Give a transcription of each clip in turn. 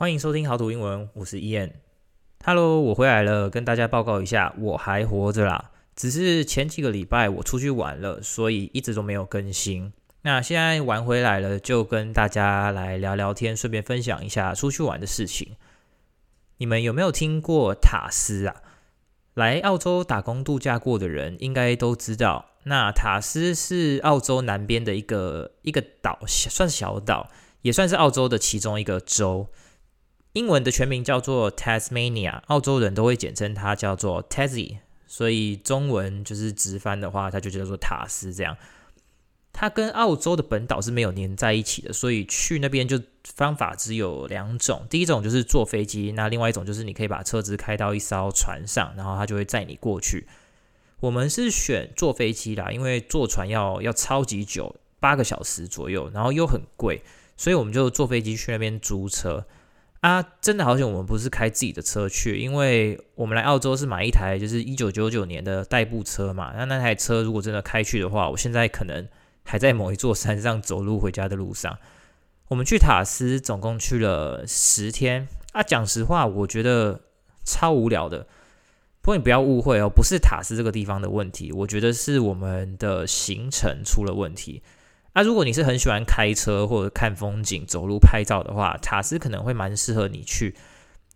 欢迎收听好土英文，我是 Ian。Hello，我回来了，跟大家报告一下，我还活着啦。只是前几个礼拜我出去玩了，所以一直都没有更新。那现在玩回来了，就跟大家来聊聊天，顺便分享一下出去玩的事情。你们有没有听过塔斯啊？来澳洲打工度假过的人应该都知道。那塔斯是澳洲南边的一个一个岛，算小岛，也算是澳洲的其中一个州。英文的全名叫做 Tasmania，澳洲人都会简称它叫做 Tassie，所以中文就是直翻的话，它就叫做塔斯这样。它跟澳洲的本岛是没有连在一起的，所以去那边就方法只有两种。第一种就是坐飞机，那另外一种就是你可以把车子开到一艘船上，然后它就会载你过去。我们是选坐飞机啦，因为坐船要要超级久，八个小时左右，然后又很贵，所以我们就坐飞机去那边租车。啊，真的好险，我们不是开自己的车去，因为我们来澳洲是买一台就是一九九九年的代步车嘛。那那台车如果真的开去的话，我现在可能还在某一座山上走路回家的路上。我们去塔斯总共去了十天啊，讲实话，我觉得超无聊的。不过你不要误会哦，不是塔斯这个地方的问题，我觉得是我们的行程出了问题。那、如果你是很喜欢开车或者看风景、走路拍照的话，塔斯可能会蛮适合你去。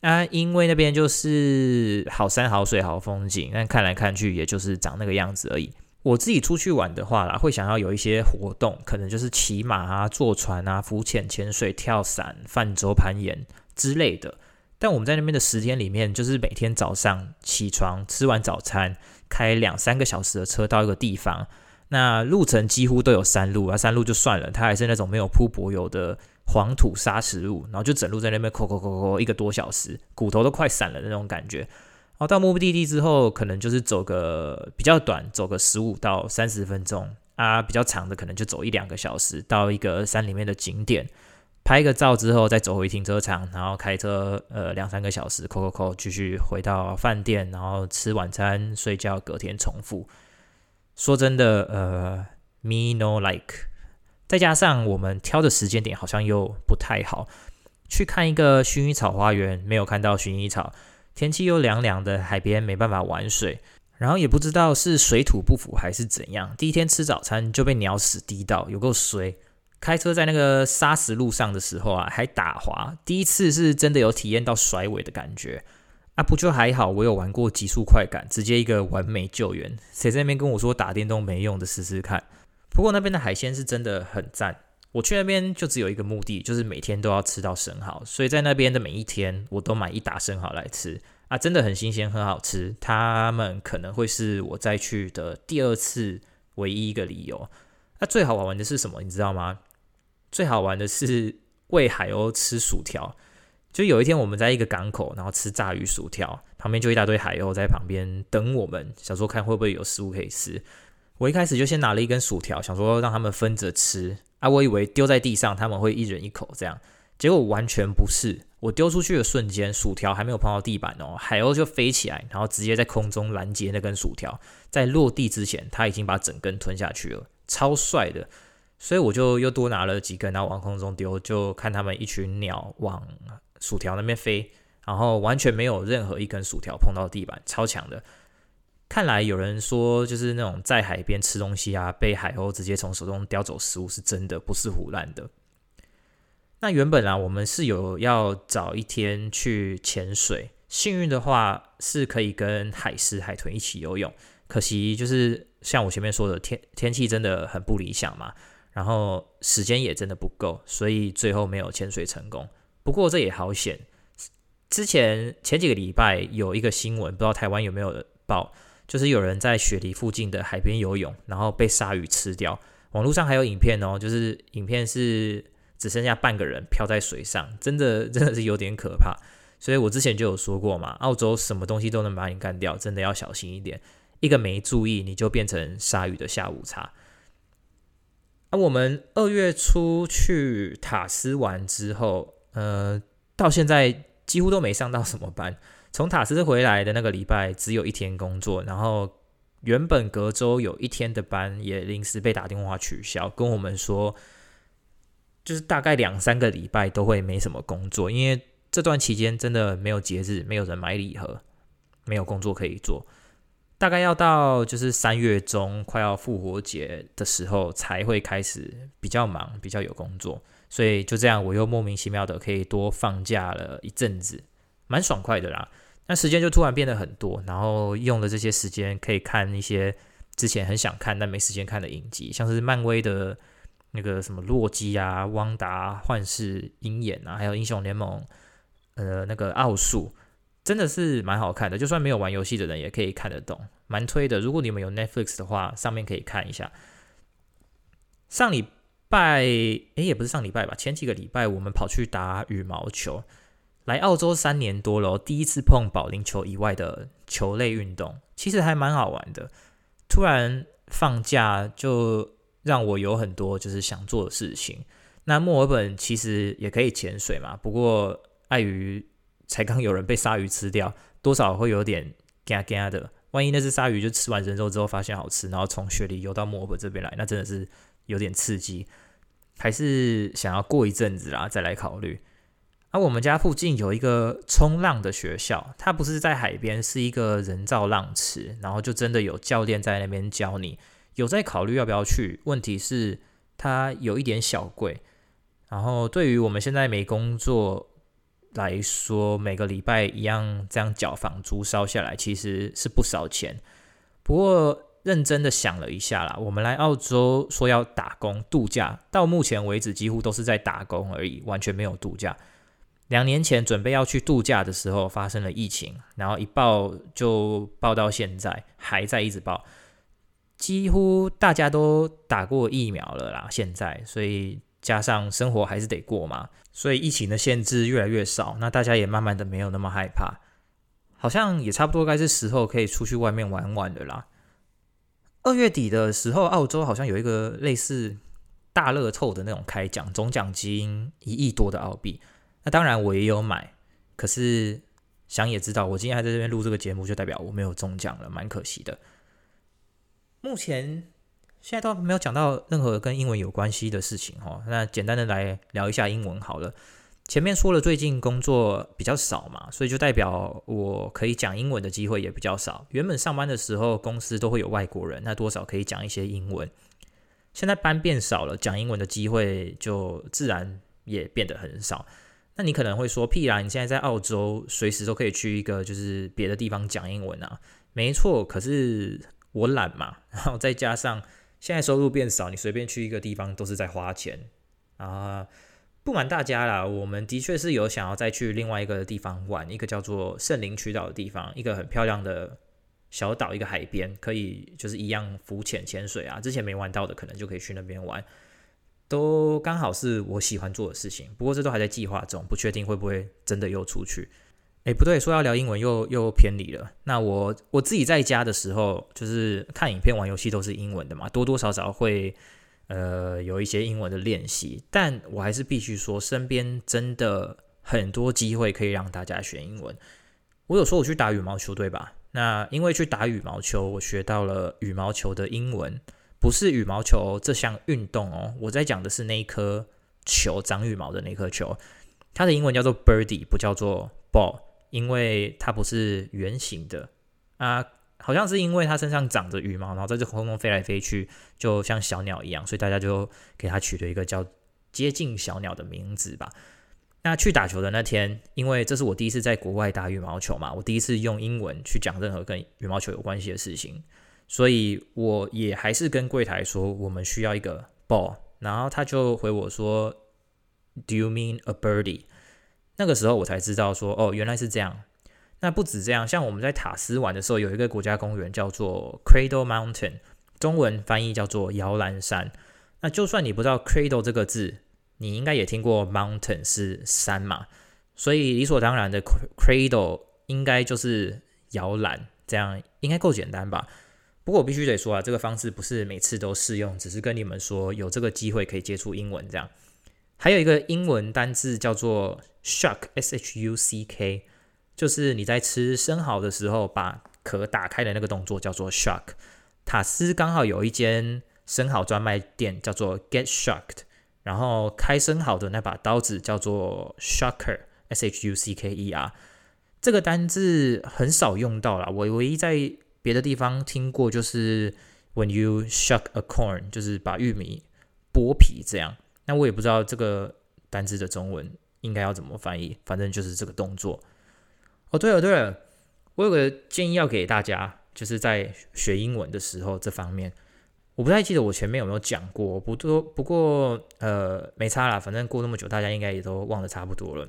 啊，因为那边就是好山好水好风景，但看来看去也就是长那个样子而已。我自己出去玩的话啦，会想要有一些活动，可能就是骑马啊、坐船啊、浮潜、潜水、跳伞、泛舟、攀岩之类的。但我们在那边的十天里面，就是每天早上起床、吃完早餐，开两三个小时的车到一个地方。那路程几乎都有山路啊，山路就算了，它还是那种没有铺柏油的黄土砂石路，然后就整路在那边抠抠抠抠一个多小时，骨头都快散了那种感觉。然后到目的地之后，可能就是走个比较短，走个十五到三十分钟啊，比较长的可能就走一两个小时，到一个山里面的景点，拍个照之后再走回停车场，然后开车呃两三个小时，抠抠抠继续回到饭店，然后吃晚餐睡觉，隔天重复。说真的，呃，me no like，再加上我们挑的时间点好像又不太好，去看一个薰衣草花园，没有看到薰衣草，天气又凉凉的，海边没办法玩水，然后也不知道是水土不服还是怎样，第一天吃早餐就被鸟屎滴到，有够衰。开车在那个砂石路上的时候啊，还打滑，第一次是真的有体验到甩尾的感觉。啊，不就还好，我有玩过极速快感，直接一个完美救援。谁在那边跟我说打电动没用的，试试看。不过那边的海鲜是真的很赞。我去那边就只有一个目的，就是每天都要吃到生蚝，所以在那边的每一天，我都买一打生蚝来吃。啊，真的很新鲜，很好吃。他们可能会是我再去的第二次唯一一个理由。那最好玩的是什么？你知道吗？最好玩的是喂海鸥吃薯条。就有一天我们在一个港口，然后吃炸鱼薯条，旁边就一大堆海鸥在旁边等我们，想说看会不会有食物可以吃。我一开始就先拿了一根薯条，想说让他们分着吃啊，我以为丢在地上他们会一人一口这样，结果完全不是。我丢出去的瞬间，薯条还没有碰到地板哦，海鸥就飞起来，然后直接在空中拦截那根薯条，在落地之前，他已经把整根吞下去了，超帅的。所以我就又多拿了几根，然后往空中丢，就看他们一群鸟往。薯条那边飞，然后完全没有任何一根薯条碰到地板，超强的。看来有人说，就是那种在海边吃东西啊，被海鸥直接从手中叼走食物是真的，不是胡乱的。那原本啊，我们是有要找一天去潜水，幸运的话是可以跟海狮、海豚一起游泳。可惜就是像我前面说的，天天气真的很不理想嘛，然后时间也真的不够，所以最后没有潜水成功。不过这也好险，之前前几个礼拜有一个新闻，不知道台湾有没有报，就是有人在雪梨附近的海边游泳，然后被鲨鱼吃掉。网络上还有影片哦，就是影片是只剩下半个人漂在水上，真的真的是有点可怕。所以我之前就有说过嘛，澳洲什么东西都能把你干掉，真的要小心一点，一个没注意你就变成鲨鱼的下午茶。啊，我们二月初去塔斯玩之后。呃，到现在几乎都没上到什么班。从塔斯回来的那个礼拜，只有一天工作，然后原本隔周有一天的班也临时被打电话取消，跟我们说，就是大概两三个礼拜都会没什么工作，因为这段期间真的没有节日，没有人买礼盒，没有工作可以做。大概要到就是三月中快要复活节的时候，才会开始比较忙，比较有工作。所以就这样，我又莫名其妙的可以多放假了一阵子，蛮爽快的啦。那时间就突然变得很多，然后用了这些时间可以看一些之前很想看但没时间看的影集，像是漫威的那个什么洛基啊、汪达、幻视、鹰眼啊，还有英雄联盟，呃，那个奥数。真的是蛮好看的，就算没有玩游戏的人也可以看得懂，蛮推的。如果你们有 Netflix 的话，上面可以看一下。上礼拜，诶，也不是上礼拜吧，前几个礼拜我们跑去打羽毛球。来澳洲三年多了，第一次碰保龄球以外的球类运动，其实还蛮好玩的。突然放假，就让我有很多就是想做的事情。那墨尔本其实也可以潜水嘛，不过碍于才刚有人被鲨鱼吃掉，多少会有点嘎嘎的。万一那只鲨鱼就吃完人肉之后发现好吃，然后从雪里游到墨尔本这边来，那真的是有点刺激。还是想要过一阵子啦，再来考虑。而、啊、我们家附近有一个冲浪的学校，它不是在海边，是一个人造浪池，然后就真的有教练在那边教你。有在考虑要不要去，问题是它有一点小贵。然后对于我们现在没工作。来说，每个礼拜一样这样缴房租烧下来，其实是不少钱。不过认真的想了一下啦，我们来澳洲说要打工度假，到目前为止几乎都是在打工而已，完全没有度假。两年前准备要去度假的时候，发生了疫情，然后一爆就爆到现在，还在一直爆。几乎大家都打过疫苗了啦，现在，所以。加上生活还是得过嘛，所以疫情的限制越来越少，那大家也慢慢的没有那么害怕，好像也差不多该是时候可以出去外面玩玩的啦。二月底的时候，澳洲好像有一个类似大乐透的那种开奖，总奖金一亿多的澳币。那当然我也有买，可是想也知道，我今天还在这边录这个节目，就代表我没有中奖了，蛮可惜的。目前。现在都没有讲到任何跟英文有关系的事情哈，那简单的来聊一下英文好了。前面说了最近工作比较少嘛，所以就代表我可以讲英文的机会也比较少。原本上班的时候公司都会有外国人，那多少可以讲一些英文。现在班变少了，讲英文的机会就自然也变得很少。那你可能会说屁啦，你现在在澳洲，随时都可以去一个就是别的地方讲英文啊。没错，可是我懒嘛，然后再加上。现在收入变少，你随便去一个地方都是在花钱啊！不瞒大家啦，我们的确是有想要再去另外一个地方玩，一个叫做圣灵群岛的地方，一个很漂亮的小岛，一个海边，可以就是一样浮潜、潜水啊。之前没玩到的，可能就可以去那边玩，都刚好是我喜欢做的事情。不过这都还在计划中，不确定会不会真的又出去。诶，不对，说要聊英文又又偏离了。那我我自己在家的时候，就是看影片、玩游戏都是英文的嘛，多多少少会呃有一些英文的练习。但我还是必须说，身边真的很多机会可以让大家学英文。我有说我去打羽毛球，对吧？那因为去打羽毛球，我学到了羽毛球的英文，不是羽毛球这项运动哦。我在讲的是那一颗球，长羽毛的那颗球，它的英文叫做 birdie，不叫做 ball。因为它不是圆形的啊，好像是因为它身上长着羽毛，然后在这空中飞来飞去，就像小鸟一样，所以大家就给它取了一个叫接近小鸟的名字吧。那去打球的那天，因为这是我第一次在国外打羽毛球嘛，我第一次用英文去讲任何跟羽毛球有关系的事情，所以我也还是跟柜台说我们需要一个 ball，然后他就回我说，Do you mean a birdie？那个时候我才知道说，哦，原来是这样。那不止这样，像我们在塔斯玩的时候，有一个国家公园叫做 Cradle Mountain，中文翻译叫做摇篮山。那就算你不知道 Cradle 这个字，你应该也听过 Mountain 是山嘛，所以理所当然的 Cradle 应该就是摇篮，这样应该够简单吧？不过我必须得说啊，这个方式不是每次都适用，只是跟你们说有这个机会可以接触英文这样。还有一个英文单字叫做 shuck，s h u c k，就是你在吃生蚝的时候把壳打开的那个动作叫做 shuck。塔斯刚好有一间生蚝专卖店叫做 Get Shucked，然后开生蚝的那把刀子叫做 shucker，S H U C K E R。这个单字很少用到啦，我唯一在别的地方听过就是 When you shuck a corn，就是把玉米剥皮这样。那我也不知道这个单字的中文应该要怎么翻译，反正就是这个动作。哦，对了对了，我有个建议要给大家，就是在学英文的时候这方面，我不太记得我前面有没有讲过，不多不过呃没差啦，反正过那么久，大家应该也都忘得差不多了。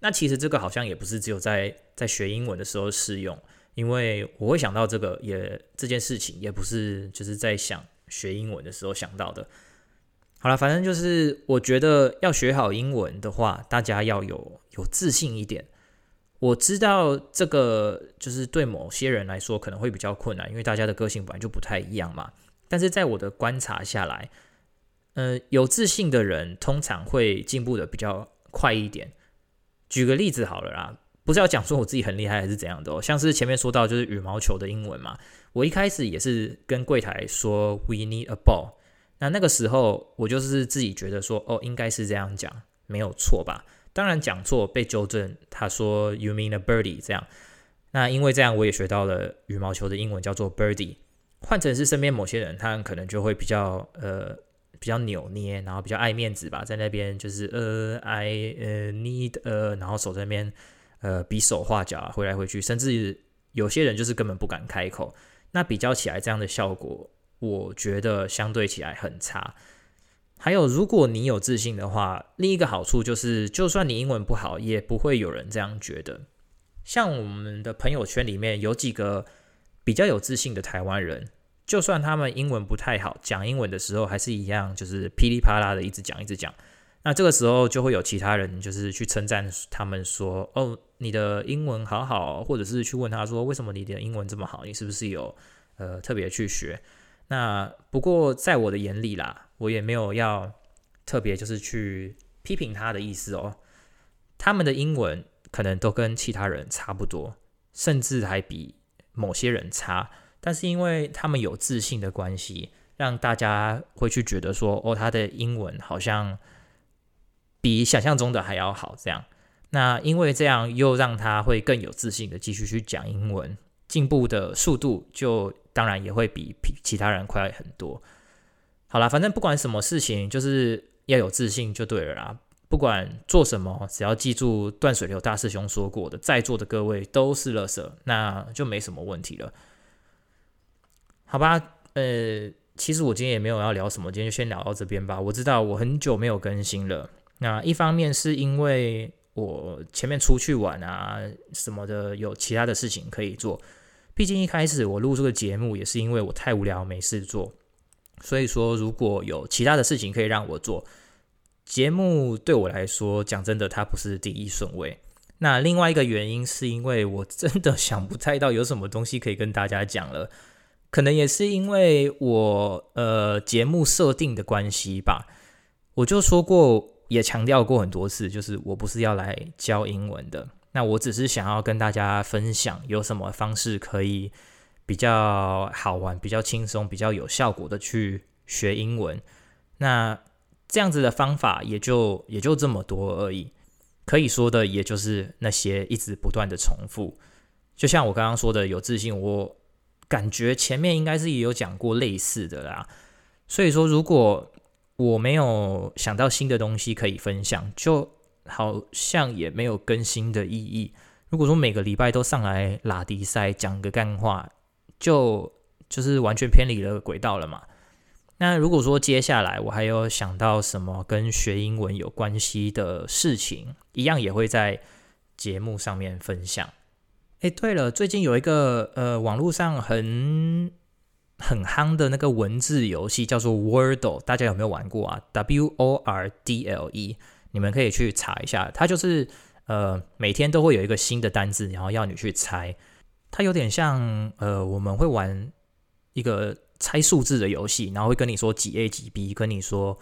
那其实这个好像也不是只有在在学英文的时候适用，因为我会想到这个也这件事情也不是就是在想学英文的时候想到的。好了，反正就是我觉得要学好英文的话，大家要有有自信一点。我知道这个就是对某些人来说可能会比较困难，因为大家的个性本来就不太一样嘛。但是在我的观察下来，呃，有自信的人通常会进步的比较快一点。举个例子好了啦，不是要讲说我自己很厉害还是怎样的哦，像是前面说到就是羽毛球的英文嘛，我一开始也是跟柜台说 “We need a ball”，那那个时候我就是自己觉得说哦，应该是这样讲，没有错吧？当然讲错被纠正，他说 “You mean a birdie” 这样，那因为这样我也学到了羽毛球的英文叫做 “birdie”，换成是身边某些人，他可能就会比较呃。比较扭捏，然后比较爱面子吧，在那边就是呃，I 呃 need 呃，然后手在那边呃比手画脚啊，挥来回去，甚至有些人就是根本不敢开口。那比较起来，这样的效果，我觉得相对起来很差。还有，如果你有自信的话，另一个好处就是，就算你英文不好，也不会有人这样觉得。像我们的朋友圈里面有几个比较有自信的台湾人。就算他们英文不太好，讲英文的时候还是一样，就是噼里啪啦的一直讲一直讲。那这个时候就会有其他人就是去称赞他们说：“哦，你的英文好好。”或者是去问他说：“为什么你的英文这么好？你是不是有呃特别去学？”那不过在我的眼里啦，我也没有要特别就是去批评他的意思哦。他们的英文可能都跟其他人差不多，甚至还比某些人差。但是因为他们有自信的关系，让大家会去觉得说，哦，他的英文好像比想象中的还要好。这样，那因为这样又让他会更有自信的继续去讲英文，进步的速度就当然也会比比其他人快很多。好啦，反正不管什么事情，就是要有自信就对了啦。不管做什么，只要记住断水流大师兄说过的，在座的各位都是乐色，那就没什么问题了。好吧，呃，其实我今天也没有要聊什么，今天就先聊到这边吧。我知道我很久没有更新了，那一方面是因为我前面出去玩啊什么的，有其他的事情可以做。毕竟一开始我录这个节目也是因为我太无聊没事做，所以说如果有其他的事情可以让我做，节目对我来说讲真的它不是第一顺位。那另外一个原因是因为我真的想不太到有什么东西可以跟大家讲了。可能也是因为我呃节目设定的关系吧，我就说过，也强调过很多次，就是我不是要来教英文的，那我只是想要跟大家分享有什么方式可以比较好玩、比较轻松、比较有效果的去学英文。那这样子的方法也就也就这么多而已，可以说的也就是那些一直不断的重复，就像我刚刚说的，有自信我。感觉前面应该是也有讲过类似的啦，所以说如果我没有想到新的东西可以分享，就好像也没有更新的意义。如果说每个礼拜都上来拉迪赛讲个干话，就就是完全偏离了轨道了嘛。那如果说接下来我还有想到什么跟学英文有关系的事情，一样也会在节目上面分享。哎，对了，最近有一个呃，网络上很很夯的那个文字游戏，叫做 Wordle，大家有没有玩过啊？W O R D L E，你们可以去查一下。它就是呃，每天都会有一个新的单字，然后要你去猜。它有点像呃，我们会玩一个猜数字的游戏，然后会跟你说几 A 几 B，跟你说。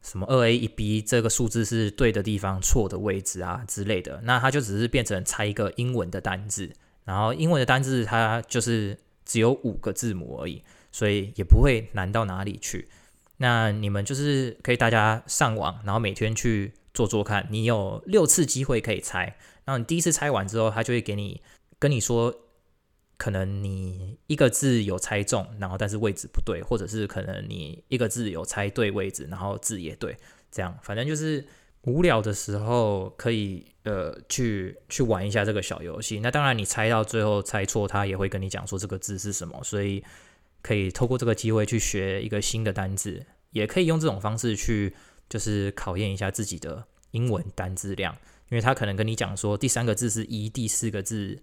什么二 A 一 B 这个数字是对的地方，错的位置啊之类的，那它就只是变成猜一个英文的单字，然后英文的单字它就是只有五个字母而已，所以也不会难到哪里去。那你们就是可以大家上网，然后每天去做做看。你有六次机会可以猜，然后你第一次猜完之后，他就会给你跟你说，可能你一个字有猜中，然后但是位置不对，或者是可能你一个字有猜对位置，然后字也对，这样反正就是无聊的时候可以呃去去玩一下这个小游戏。那当然你猜到最后猜错，他也会跟你讲说这个字是什么，所以。可以透过这个机会去学一个新的单字，也可以用这种方式去，就是考验一下自己的英文单字量，因为他可能跟你讲说第三个字是 E，第四个字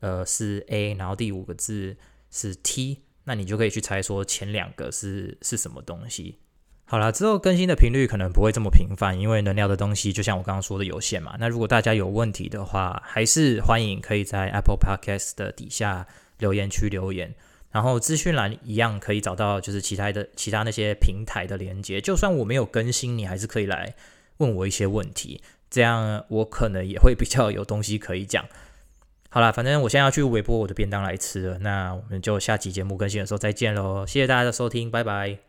呃是 A，然后第五个字是 T，那你就可以去猜说前两个是是什么东西。好了，之后更新的频率可能不会这么频繁，因为能聊的东西就像我刚刚说的有限嘛。那如果大家有问题的话，还是欢迎可以在 Apple Podcast 的底下留言区留言。然后资讯栏一样可以找到，就是其他的其他那些平台的连接。就算我没有更新，你还是可以来问我一些问题，这样我可能也会比较有东西可以讲。好啦，反正我现在要去微波我的便当来吃了。那我们就下期节目更新的时候再见喽！谢谢大家的收听，拜拜。